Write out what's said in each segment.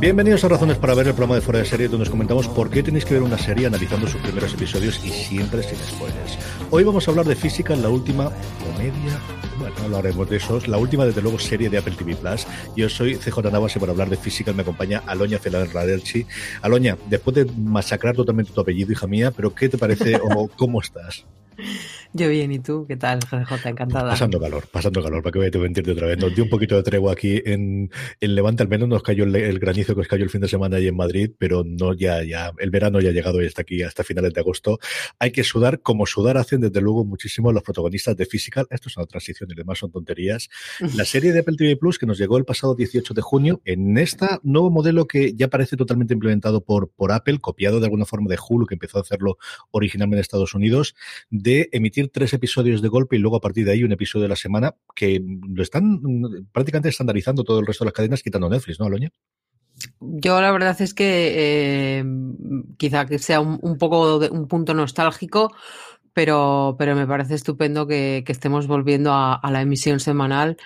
Bienvenidos a Razones para ver el programa de Fuera de Serie, donde os comentamos por qué tenéis que ver una serie analizando sus primeros episodios y siempre sin spoilers. Hoy vamos a hablar de Física, la última comedia, bueno, hablaremos de eso, la última desde luego serie de Apple TV Plus. Yo soy CJ Navas y para hablar de Física me acompaña Aloña Fernández Raderchi. Aloña, después de masacrar totalmente tu apellido, hija mía, pero ¿qué te parece o cómo estás? Yo bien, ¿y tú? ¿Qué tal, GJ? Encantada. Pasando calor, pasando calor, para que voy a mentirte otra vez. Nos dio un poquito de tregua aquí en, en Levante, al menos nos cayó el, granizo que os cayó el fin de semana ahí en Madrid, pero no ya, ya, el verano ya ha llegado y está aquí hasta finales de agosto. Hay que sudar, como sudar hacen desde luego muchísimo los protagonistas de Physical. Esto es una transición y demás son tonterías. La serie de Apple TV Plus que nos llegó el pasado 18 de junio, en este nuevo modelo que ya parece totalmente implementado por, por Apple, copiado de alguna forma de Hulu, que empezó a hacerlo originalmente en Estados Unidos, de emitir tres episodios de golpe y luego a partir de ahí un episodio de la semana que lo están prácticamente estandarizando todo el resto de las cadenas quitando Netflix, ¿no, Aloña? Yo la verdad es que eh, quizá que sea un, poco de, un punto nostálgico, pero, pero me parece estupendo que, estemos volviendo a, la emisión semanal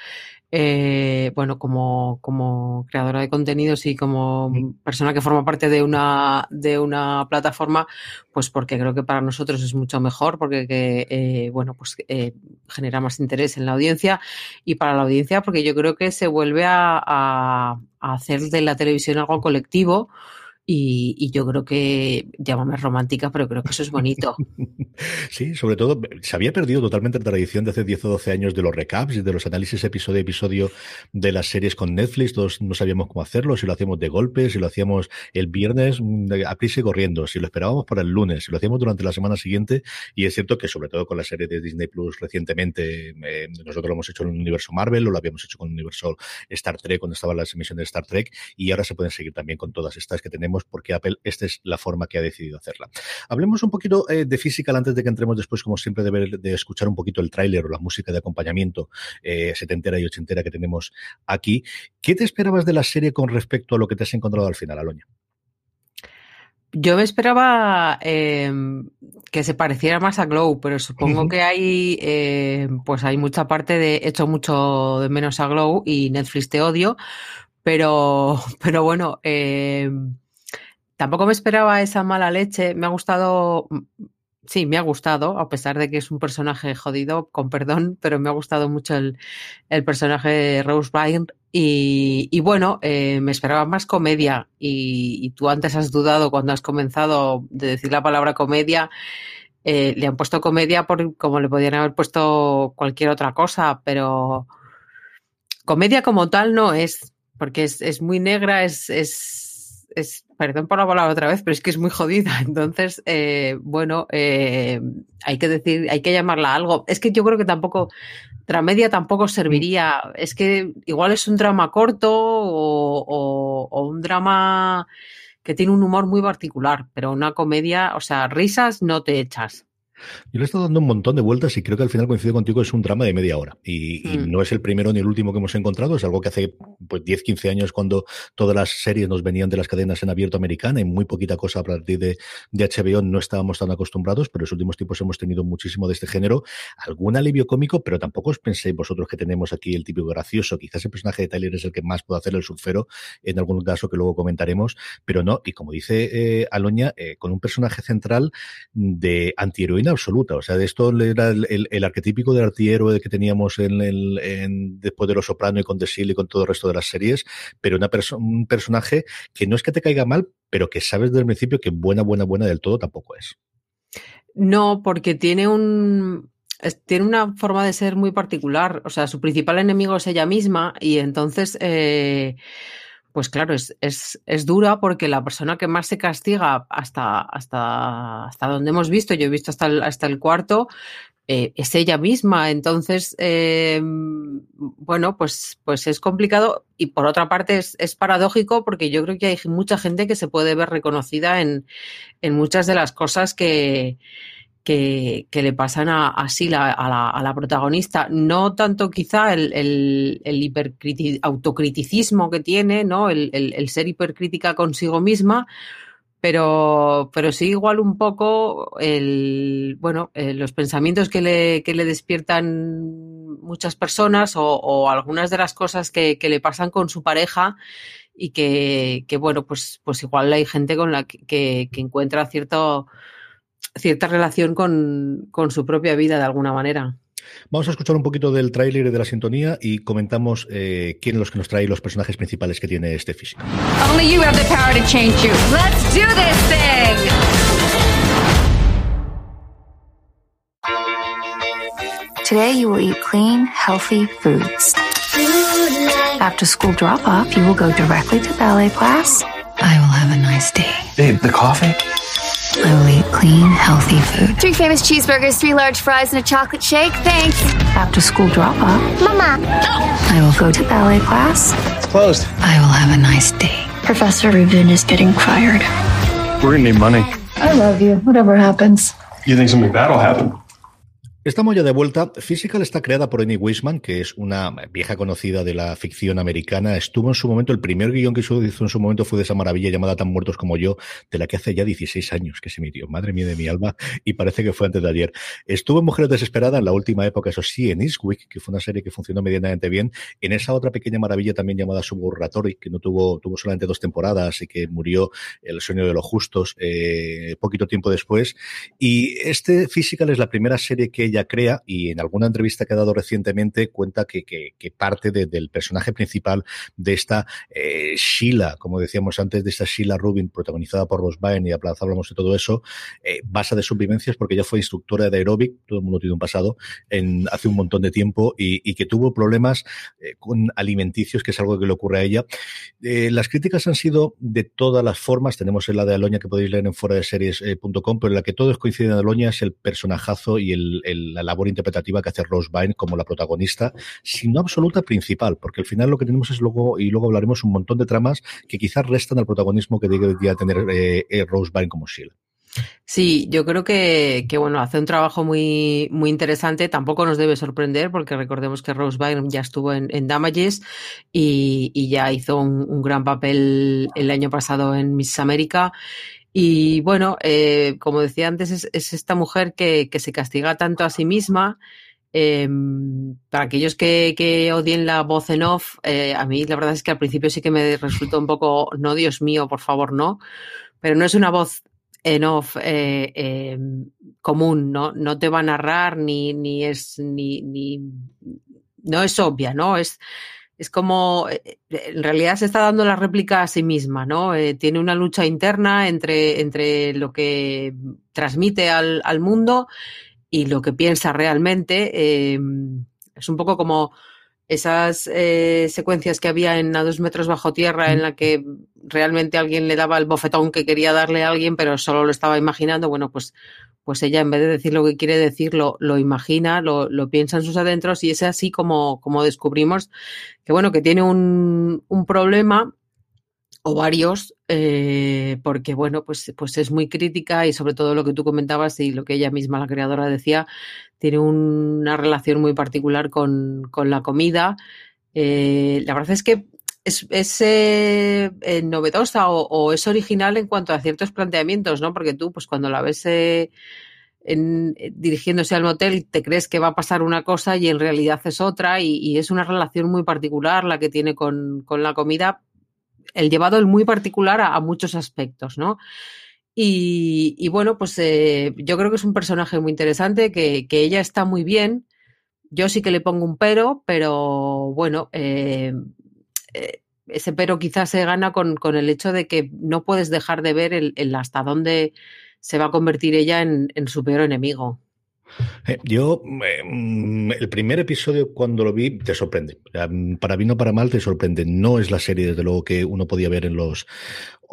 eh, bueno, como, como creadora de contenidos y como persona que forma parte de una, de una plataforma, pues porque creo que para nosotros es mucho mejor, porque eh, bueno, pues eh, genera más interés en la audiencia y para la audiencia, porque yo creo que se vuelve a, a hacer de la televisión algo colectivo y, yo creo que, llámame romántica, pero creo que eso es bonito. Sí, sobre todo, se había perdido totalmente la tradición de hace 10 o 12 años de los recaps y de los análisis episodio a episodio de las series con Netflix. Todos no sabíamos cómo hacerlo, si lo hacíamos de golpe, si lo hacíamos el viernes mm, a prisa y corriendo, si lo esperábamos para el lunes, si lo hacíamos durante la semana siguiente. Y es cierto que, sobre todo con la serie de Disney Plus recientemente, eh, nosotros lo hemos hecho en el universo Marvel, lo habíamos hecho con el universo Star Trek, cuando estaban las emisiones de Star Trek, y ahora se pueden seguir también con todas estas que tenemos porque Apple esta es la forma que ha decidido hacerla. Hablemos un poquito eh, de Physical antes de que entremos después, como siempre, de, ver, de escuchar un poquito el tráiler o la música de acompañamiento eh, setentera y ochentera que tenemos aquí. ¿Qué te esperabas de la serie con respecto a lo que te has encontrado al final, Aloña? Yo me esperaba em, que se pareciera más a Glow, pero supongo que hay, em, pues hay mucha parte de hecho mucho de menos a Glow y Netflix te odio, pero, pero bueno, eh, tampoco me esperaba esa mala leche. Me ha gustado, mm, sí, me ha gustado, a pesar de que es un personaje jodido, con perdón, pero me ha gustado mucho el, personaje de Rose Byrne. Y, bueno, eh, me esperaba más comedia. Y, tú antes has dudado cuando has comenzado de decir la palabra comedia. Eh, le han puesto comedia por, como le podrían haber puesto cualquier otra cosa, pero comedia como tal no es porque es, muy negra, es, es, es, perdón por la palabra otra vez, pero es que es muy jodida. Entonces, eh, bueno, eh, hay que decir, hay que llamarla algo. Es que yo creo que tampoco, dramedia tampoco serviría. Es que igual es un drama corto o, o un drama que tiene un humor muy particular, pero una comedia, o sea, risas no te echas. Yo le he estado dando un montón de vueltas y creo que al final coincido contigo, es un drama de media hora. Y, mm. no es el primero ni el último que hemos encontrado, es algo que hace pues 10, 15 años cuando todas las series nos venían de las cadenas en abierto americana y muy poquita cosa a partir de, de HBO no estábamos tan acostumbrados, pero en los últimos tiempos hemos tenido muchísimo de este género. Algún alivio cómico, pero tampoco os penséis vosotros que tenemos aquí el típico gracioso. Quizás el personaje de Tyler es el que más puede hacer el surfero en algún caso que luego comentaremos, pero no. Y como dice eh, Aloña, eh, con un personaje central de antiheroína absoluta. O sea, de esto era el, el, arquetípico del antihéroe que teníamos en, en, después de Los Soprano y con The Seal y con todo el resto de las series, pero una un personaje que no es que te caiga mal, pero que sabes desde el principio que buena, buena, buena del todo tampoco es. No, porque tiene un, tiene una forma de ser muy particular. O sea, su principal enemigo es ella misma y entonces eh, pues claro, es, es, es, dura porque la persona que más se castiga hasta, hasta, hasta donde hemos visto, yo he visto hasta el, hasta el cuarto, eh, es ella misma. Entonces, eh, bueno, pues, pues es complicado y por otra parte es, es, paradójico porque yo creo que hay mucha gente que se puede ver reconocida en, en muchas de las cosas que, que, le pasan a, así a, la, protagonista. No tanto quizá el, el, autocriticismo que tiene, ¿no? El, ser hipercrítica consigo misma, pero, pero sí igual un poco el, bueno, eh, los pensamientos que le, que le despiertan muchas personas o, algunas de las cosas que, que le pasan con su pareja y que, que, bueno, pues, pues igual hay gente con la que, que encuentra cierto, cierta relación con, con su propia vida de alguna manera. Vamos a escuchar un poquito del tráiler y de la sintonía y comentamos eh, quién los que nos trae los personajes principales que tiene este físico. Only you have the power to change you. Let's do this thing. Today you will eat clean, healthy foods. After school drop off, you will go directly to ballet class. I will have a nice day. Babe, the coffee? I will eat clean, healthy food. Three famous cheeseburgers, three large fries, and a chocolate shake. Thanks. After school drop off. Mama. I will go to ballet class. It's closed. I will have a nice day. Professor Rubin is getting fired. We're gonna need money. I love you, whatever happens. You think something bad will happen? Estamos ya de vuelta. Physical está creada por Annie Weisman, que es una vieja conocida de la ficción americana. Estuvo en su momento, el primer guion que hizo en su momento fue de esa maravilla llamada Tan Muertos como yo, de la que hace ya 16 años que se emitió. Madre mía de mi alma, y parece que fue antes de ayer. Estuvo en Mujeres Desesperadas en la última época, eso sí, en Eastwick, que fue una serie que funcionó medianamente bien. En esa otra pequeña maravilla también llamada Suburratory, que no tuvo, tuvo solamente dos temporadas y que murió El sueño de los justos eh, poquito tiempo después. Y este Physical es la primera serie que ella crea y en alguna entrevista que ha dado recientemente cuenta que, parte del personaje principal de esta eh, Sheila, como decíamos antes, de esta Sheila Rubin protagonizada por Ross Byrne y hablamos de todo eso, eh, basa de sus vivencias porque ella fue instructora de aeróbic, todo el mundo tiene un pasado, en, hace un montón de tiempo y, que tuvo problemas eh, con alimenticios, que es algo que le ocurre a ella. las críticas han sido de todas las formas, tenemos la de Aloña que podéis leer en fuera de series.com, pero en la que todos coinciden en Aloña es el personajazo y el, la labor interpretativa que hace Rose Byrne como la protagonista, sino absoluta principal, porque al final lo que tenemos es luego, y luego hablaremos un montón de tramas que quizás restan al protagonismo que debería tener eh, eh, Rose Byrne como Sheila. Sí, yo creo que, que, bueno, hace un trabajo muy, muy interesante. Tampoco nos debe sorprender porque recordemos que Rose Byrne ya estuvo en, Damages y, ya hizo un, un, gran papel el año pasado en Miss América. Y bueno, eh, como decía antes, es, esta mujer que, que, se castiga tanto a sí misma. Eh, para aquellos que, odien la voz en off, eh, a mí la verdad es que al principio sí que me resultó un poco, no, Dios mío, por favor, no. Pero no es una voz en off eh, común, ¿no? No te va a narrar ni, ni es, ni, ni, no es obvia, ¿no? Es, es como, eh, eh, en realidad se está dando la réplica a sí misma, ¿no? Eh, tiene una lucha interna entre, entre lo que transmite al, al mundo y lo que piensa realmente. Es un poco como esas eh, secuencias que había en A dos metros bajo tierra en la que realmente alguien le daba el bofetón que quería darle a alguien, pero solo lo estaba imaginando. Bueno, pues pues ella en vez de decir lo que quiere decir, lo, lo imagina, lo, lo, piensa en sus adentros y es así como, como descubrimos que, bueno, que tiene un, un problema o varios, eh, porque, bueno, pues, pues es muy crítica y sobre todo lo que tú comentabas y lo que ella misma, la creadora, decía, tiene una relación muy particular con, con la comida. Eh, la verdad es que es, es eh, eh, novedosa o, es original en cuanto a ciertos planteamientos, ¿no? Porque tú, pues cuando la ves eh, dirigiéndose al motel, te crees que va a pasar una cosa y en realidad es otra, y, y es una relación muy particular la que tiene con, con, la comida, el llevado el muy particular a, muchos aspectos, ¿no? Y, bueno, pues eh, yo creo que es un personaje muy interesante, que, que ella está muy bien. Yo sí que le pongo un pero, pero bueno, eh, eh, ese pero quizás se gana con, con, el hecho de que no puedes dejar de ver el, el hasta dónde se va a convertir ella en, en su peor enemigo. Eh, yo, eh, el primer episodio cuando lo vi te sorprende. Para bien o para mal te sorprende. No es la serie, desde luego, que uno podía ver en los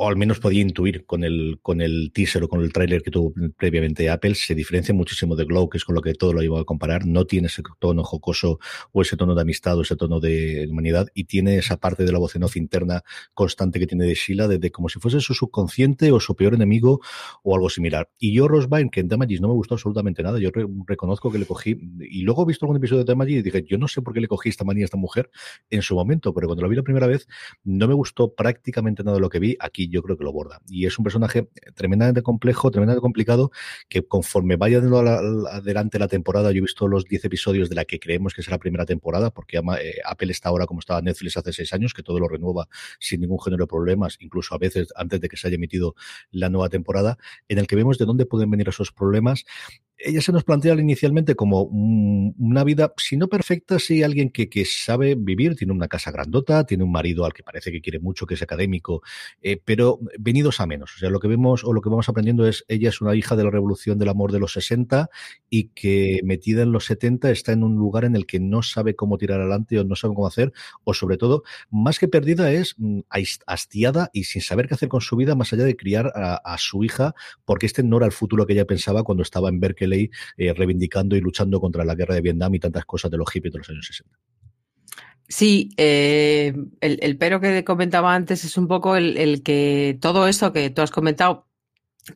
o al menos podía intuir con el, con el teaser o con el tráiler que tuvo previamente Apple, se diferencia muchísimo de Glow, que es con lo que todo lo iba a comparar. No tiene ese tono jocoso o ese tono de amistad o ese tono de humanidad y tiene esa parte de la voz en off interna constante que tiene de Sheila, de, de como si fuese su subconsciente o su peor enemigo o algo similar. Y yo, Rosebine, que en Damages no me gustó absolutamente nada, yo re reconozco que le cogí, y luego he visto algún episodio de Damages y dije, yo no sé por qué le cogí esta manía a esta mujer en su momento, pero cuando lo vi la primera vez no me gustó prácticamente nada lo que vi. Aquí yo creo que lo borda. Y es un personaje tremendamente complejo, tremendamente complicado, que conforme vaya adelante la temporada, yo he visto los 10 episodios de la que creemos que es la primera temporada, porque eh, Apple está ahora como estaba Netflix hace 6 años, que todo lo renueva sin ningún género de problemas, incluso a veces antes de que se haya emitido la nueva temporada, en el que vemos de dónde pueden venir esos problemas ella se nos plantea inicialmente como una vida, si no perfecta, sí alguien que, que, sabe vivir, tiene una casa grandota, tiene un marido al que parece que quiere mucho, que es académico, eh, pero venidos a menos. O sea, lo que vemos o lo que vamos aprendiendo es, ella es una hija de la revolución del amor de los 60 y que metida en los 70 está en un lugar en el que no sabe cómo tirar adelante o no sabe cómo hacer, o sobre todo, más que perdida es mm, hastiada y sin saber qué hacer con su vida, más allá de criar a, a su hija, porque este no era el futuro que ella pensaba cuando estaba en Berkeley eh, reivindicando y luchando contra la guerra de Vietnam y tantas cosas de los hippies de los años 60. Sí, eh, el, pero que comentaba antes es un poco el, que todo eso que tú has comentado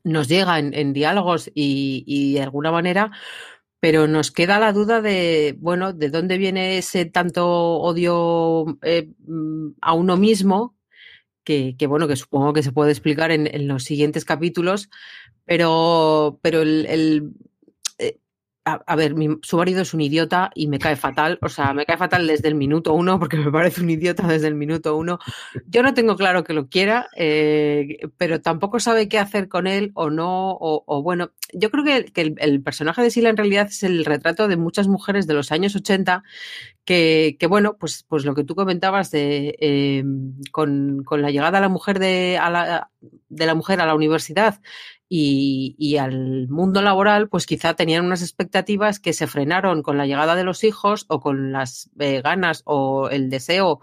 nos llega en, diálogos y, de alguna manera, pero nos queda la duda de, bueno, de dónde viene ese tanto odio eh, a uno mismo, que, bueno, que supongo que se puede explicar en, los siguientes capítulos, pero, pero el a, ver, su marido es un idiota y me cae fatal, o sea, me cae fatal desde el minuto uno porque me parece un idiota desde el minuto uno. Yo no tengo claro que lo quiera, eh, pero tampoco sabe qué hacer con él o no, o, bueno, yo creo que, el, personaje de Sila en realidad es el retrato de muchas mujeres de los años 80 que, bueno, pues, pues lo que tú comentabas de eh, con, la llegada la mujer de la mujer a la universidad y, al mundo laboral, pues quizá tenían unas expectativas que se frenaron con la llegada de los hijos o con las eh, ganas o el deseo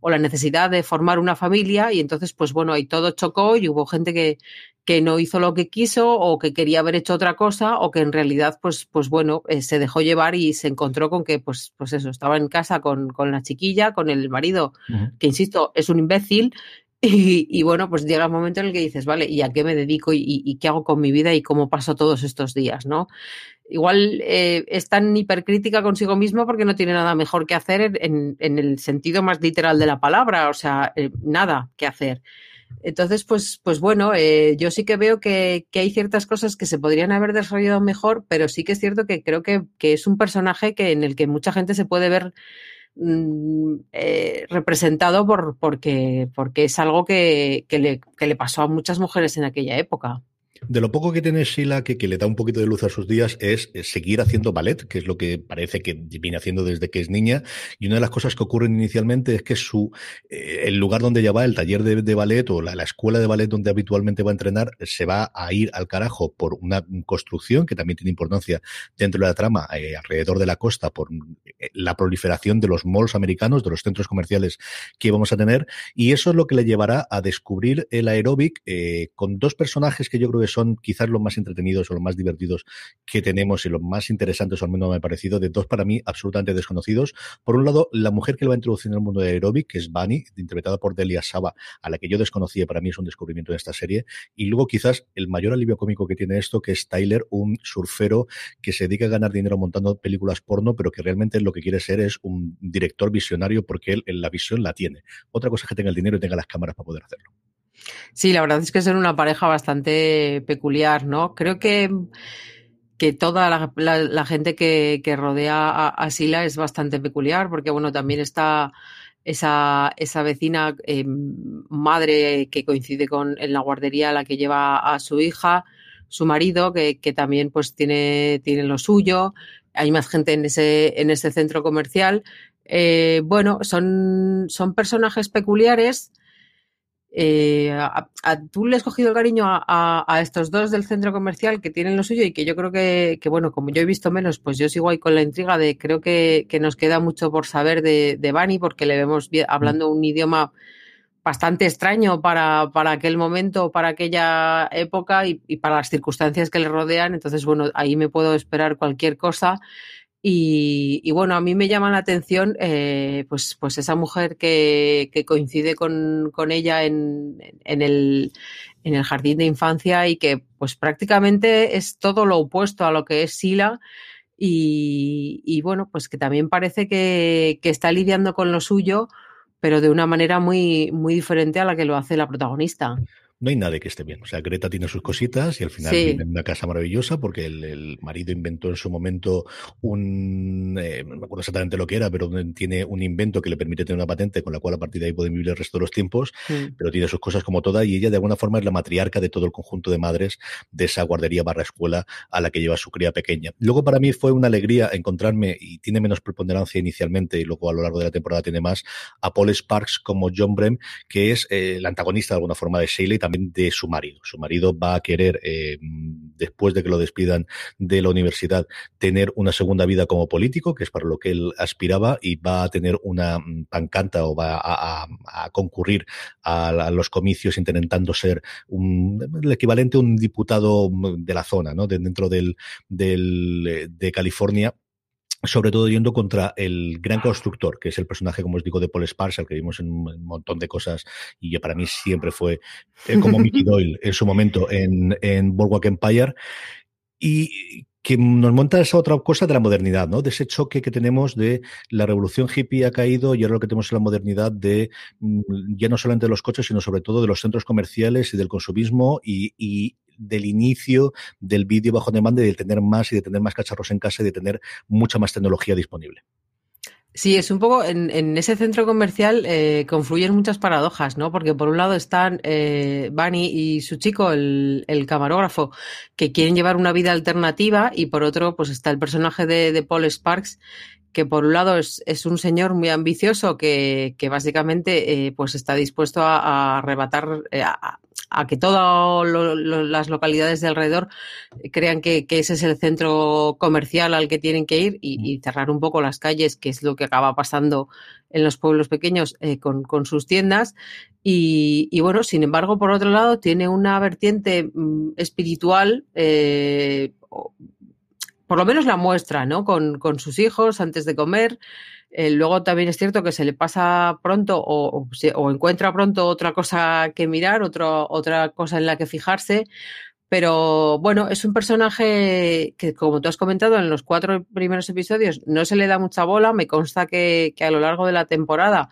o la necesidad de formar una familia y entonces, pues bueno, ahí todo chocó y hubo gente que, que no hizo lo que quiso o que quería haber hecho otra cosa o que en realidad, pues, pues bueno, eh, se dejó llevar y se encontró con que, pues, pues eso, estaba en casa con, con la chiquilla, con el marido, que insisto, es un imbécil y, bueno, pues llega un momento en el que dices, vale, ¿y a qué me dedico y, qué hago con mi vida y cómo paso todos estos días, ¿no? Igual eh, es tan hipercrítica consigo mismo porque no tiene nada mejor que hacer en, el sentido más literal de la palabra, o sea, eh, nada que hacer. Entonces, pues, pues bueno, eh, yo sí que veo que, hay ciertas cosas que se podrían haber desarrollado mejor, pero sí que es cierto que creo que, que es un personaje que, en el que mucha gente se puede ver Mm, eh, representado por, porque, porque es algo que, que, le, que le pasó a muchas mujeres en aquella época. De lo poco que tiene Sheila, que, le da un poquito de luz a sus días, es, seguir haciendo ballet, que es lo que parece que viene haciendo desde que es niña. Y una de las cosas que ocurren inicialmente es que su eh, el lugar donde ella va, el taller de, ballet o la, escuela de ballet donde habitualmente va a entrenar, se va a ir al carajo por una construcción que también tiene importancia dentro de la trama eh, alrededor de la costa, por eh, la proliferación de los malls americanos, de los centros comerciales que vamos a tener. Y eso es lo que le llevará a descubrir el aeróbic con dos personajes que yo creo que son quizás los más entretenidos o los más divertidos que tenemos y los más interesantes, o al menos me ha parecido, de dos para mí absolutamente desconocidos. Por un lado, la mujer que le va a introducir en el mundo de aeróbic, que es Bunny, interpretada por Delia Saba, a la que yo desconocía, para mí es un descubrimiento de esta serie. Y luego quizás el mayor alivio cómico que tiene esto, que es Tyler, un surfero que se dedica a ganar dinero montando películas porno, pero que realmente lo que quiere ser es un director visionario porque él la visión la tiene. Otra cosa es que tenga el dinero y tenga las cámaras para poder hacerlo. Sí, la verdad es que son una pareja bastante peculiar, ¿no? Creo que, que toda la, gente que, rodea a, Sila es bastante peculiar, porque bueno, también está esa, esa vecina eh, madre que coincide con en la guardería a la que lleva a su hija, su marido, que, también pues tiene, tiene lo suyo. Hay más gente en ese, en ese centro comercial. Eh, bueno, son, son personajes peculiares eh, a, tú le has cogido el cariño a, estos dos del centro comercial que tienen lo suyo y que yo creo que, bueno, como yo he visto menos, pues yo sigo ahí con la intriga de creo que, nos queda mucho por saber de, Bani porque le vemos hablando un idioma bastante extraño para, para aquel momento, para aquella época y, para las circunstancias que le rodean. Entonces, bueno, ahí me puedo esperar cualquier cosa. Y, bueno, a mí me llama la atención eh, pues, pues esa mujer que, coincide con, ella en, el, en el jardín de infancia y que pues prácticamente es todo lo opuesto a lo que es Sila. Y, bueno, pues que también parece que, que, está lidiando con lo suyo, pero de una manera muy, muy diferente a la que lo hace la protagonista. No hay nadie que esté bien. O sea, Greta tiene sus cositas y al final vive en una casa maravillosa porque el, marido inventó en su momento un, eh, no me acuerdo exactamente lo que era, pero tiene un invento que le permite tener una patente con la cual a partir de ahí pueden vivir el resto de los tiempos, pero tiene sus cosas como toda y ella de alguna forma es la matriarca de todo el conjunto de madres de esa guardería barra escuela a la que lleva su cría pequeña. Luego para mí fue una alegría encontrarme, y tiene menos preponderancia inicialmente y luego a lo largo de la temporada tiene más, a Paul Sparks como John Brem, que es eh, el antagonista de alguna forma de Shayla y también de su marido. Su marido va a querer, eh, después de que lo despidan de la universidad, tener una segunda vida como político, que es para lo que él aspiraba, y va a tener una mm, pancanta o va a, concurrir a, los comicios intentando ser el equivalente a un diputado mm, de la zona, ¿no? dentro del, del, de California sobre todo yendo contra el gran constructor, que es el personaje, como os digo, de Paul Sparks, al que vimos en un montón de cosas, y que para mí siempre fue eh, como Mickey Doyle en su momento en, en Boardwalk Empire, y que nos monta esa otra cosa de la modernidad, ¿no? De ese choque que tenemos de la revolución hippie ha caído y ahora lo que tenemos es la modernidad de mm, ya no solamente de los coches, sino sobre todo de los centros comerciales y del consumismo y, y del inicio del vídeo bajo demanda y de tener más y de tener más cacharros en casa y de tener mucha más tecnología disponible. Sí, es un poco en, ese centro comercial eh, confluyen muchas paradojas, ¿no? Porque por un lado están eh, Bunny y su chico, el, camarógrafo, que quieren llevar una vida alternativa, y por otro, pues está el personaje de, de Paul Sparks, que por un lado es, un señor muy ambicioso que, que básicamente eh, pues está dispuesto a, a arrebatar, eh, a, a que todas las localidades de alrededor crean que, ese es el centro comercial al que tienen que ir y, cerrar un poco las calles, que es lo que acaba pasando en los pueblos pequeños eh, con, sus tiendas. Y, bueno, sin embargo, por otro lado, tiene una vertiente mm, espiritual. Eh, por lo menos la muestra, ¿no? Con, con sus hijos antes de comer, eh, luego también es cierto que se le pasa pronto o, encuentra pronto otra cosa que mirar, otra cosa en la que fijarse. Pero bueno, es un personaje que, como tú has comentado, en los cuatro primeros episodios no se le da mucha bola. Me consta que, que a lo largo de la temporada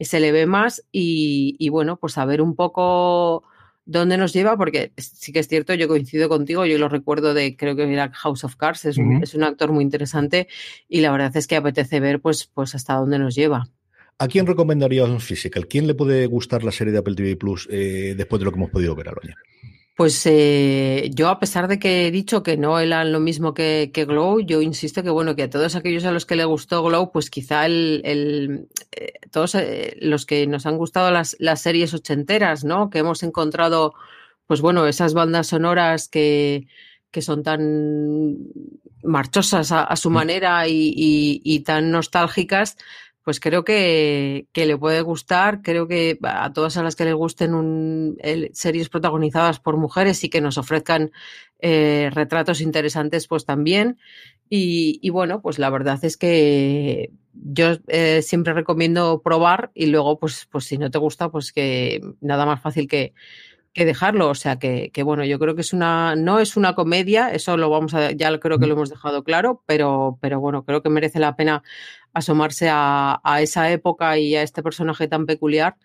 se le ve más y, y bueno, pues a ver un poco dónde nos lleva, porque sí que es cierto, yo coincido contigo, yo lo recuerdo de, creo que era House of Cards, es, un, es un actor muy interesante y la verdad es que apetece ver pues, pues hasta dónde nos lleva. ¿A quién recomendarías un Physical? ¿Quién le puede gustar la serie de Apple TV Plus eh, después de lo que hemos podido ver, Aloña? Pues eh, yo, a pesar de que he dicho que no eran lo mismo que, que, Glow, yo insisto que bueno, que a todos aquellos a los que le gustó Glow, pues quizá el, el eh, todos eh, los que nos han gustado las, las series ochenteras, ¿no? Que hemos encontrado, pues bueno, esas bandas sonoras que, que son tan marchosas a, a su mm. manera y, y, y tan nostálgicas, pues creo que, que, le puede gustar. Creo que a todas a las que le gusten un, series protagonizadas por mujeres y que nos ofrezcan eh, retratos interesantes, pues también. Y, y, bueno, pues la verdad es que yo eh, siempre recomiendo probar y luego, pues, pues si no te gusta, pues que nada más fácil que, que dejarlo. O sea que, que, bueno, yo creo que es una, no es una comedia, eso lo vamos a, ya creo que lo hemos dejado claro, pero, pero bueno, creo que merece la pena asomarse a, a esa época y a este personaje tan peculiar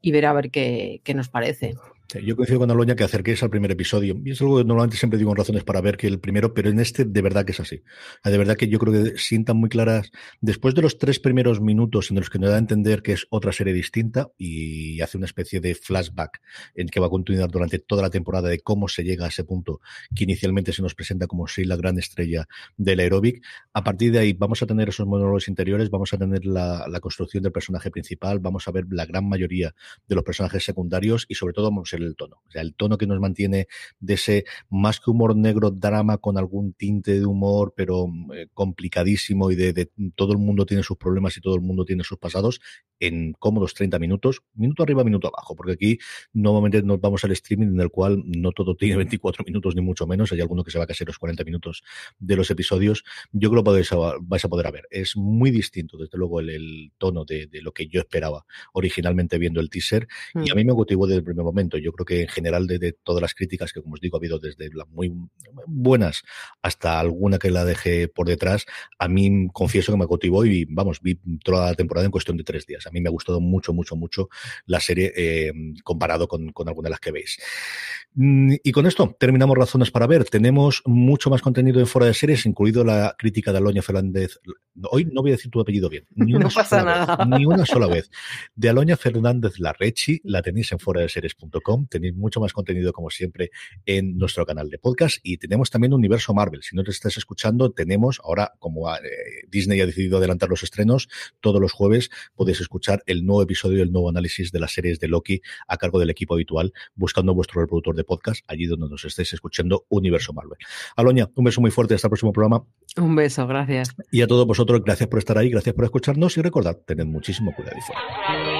y ver a ver qué, qué nos parece. Yo coincido con Aloña que acerquéis al primer episodio. Y es algo que normalmente siempre digo en razones para ver que el primero, pero en este de verdad que es así. De verdad que yo creo que sientan muy claras, después de los tres primeros minutos en los que nos da a entender que es otra serie distinta y hace una especie de flashback en que va a continuar durante toda la temporada de cómo se llega a ese punto que inicialmente se nos presenta como si la gran estrella del aeróbic. A partir de ahí vamos a tener esos monólogos interiores, vamos a tener la, la construcción del personaje principal, vamos a ver la gran mayoría de los personajes secundarios y sobre todo vamos a el tono. O sea, el tono que nos mantiene de ese más que humor negro drama con algún tinte de humor, pero eh, complicadísimo y de, todo el mundo tiene sus problemas y todo el mundo tiene sus pasados en cómodos 30 minutos, minuto arriba, minuto abajo, porque aquí nuevamente nos vamos al streaming en el cual no todo tiene 24 minutos ni mucho menos, hay alguno que se va a casi los 40 minutos de los episodios. Yo creo que podéis, vais a poder ver. Es muy distinto, desde luego, el, el tono de, de, lo que yo esperaba originalmente viendo el teaser y a mm. mí me motivó desde el primer momento. Yo yo creo que en general de, todas las críticas que, como os digo, ha habido desde las muy buenas hasta alguna que la dejé por detrás, a mí confieso que me cautivó y, vamos, vi toda la temporada en cuestión de tres días. A mí me ha gustado mucho, mucho, mucho la serie eh, comparado con, con alguna de las que veis. Mm, y con esto terminamos razones para ver. Tenemos mucho más contenido en fuera de series, incluido la crítica de Aloña Fernández. Hoy no voy a decir tu apellido bien, ni una, sola, Vez, ni una sola vez. De Aloña Fernández Larrechi, la tenéis en fuera de series.com. Tenéis mucho más contenido, como siempre, en nuestro canal de podcast. Y tenemos también Universo Marvel. Si no te estás escuchando, tenemos ahora, como eh, Disney ha decidido adelantar los estrenos, todos los jueves podéis escuchar el nuevo episodio, el nuevo análisis de las series de Loki a cargo del equipo habitual, buscando vuestro reproductor de podcast allí donde nos estéis escuchando Universo Marvel. Aloña, un beso muy fuerte hasta el próximo programa. Un beso, gracias. Y a todos vosotros, gracias por estar ahí, gracias por escucharnos y recordad, tened muchísimo cuidado y fuera.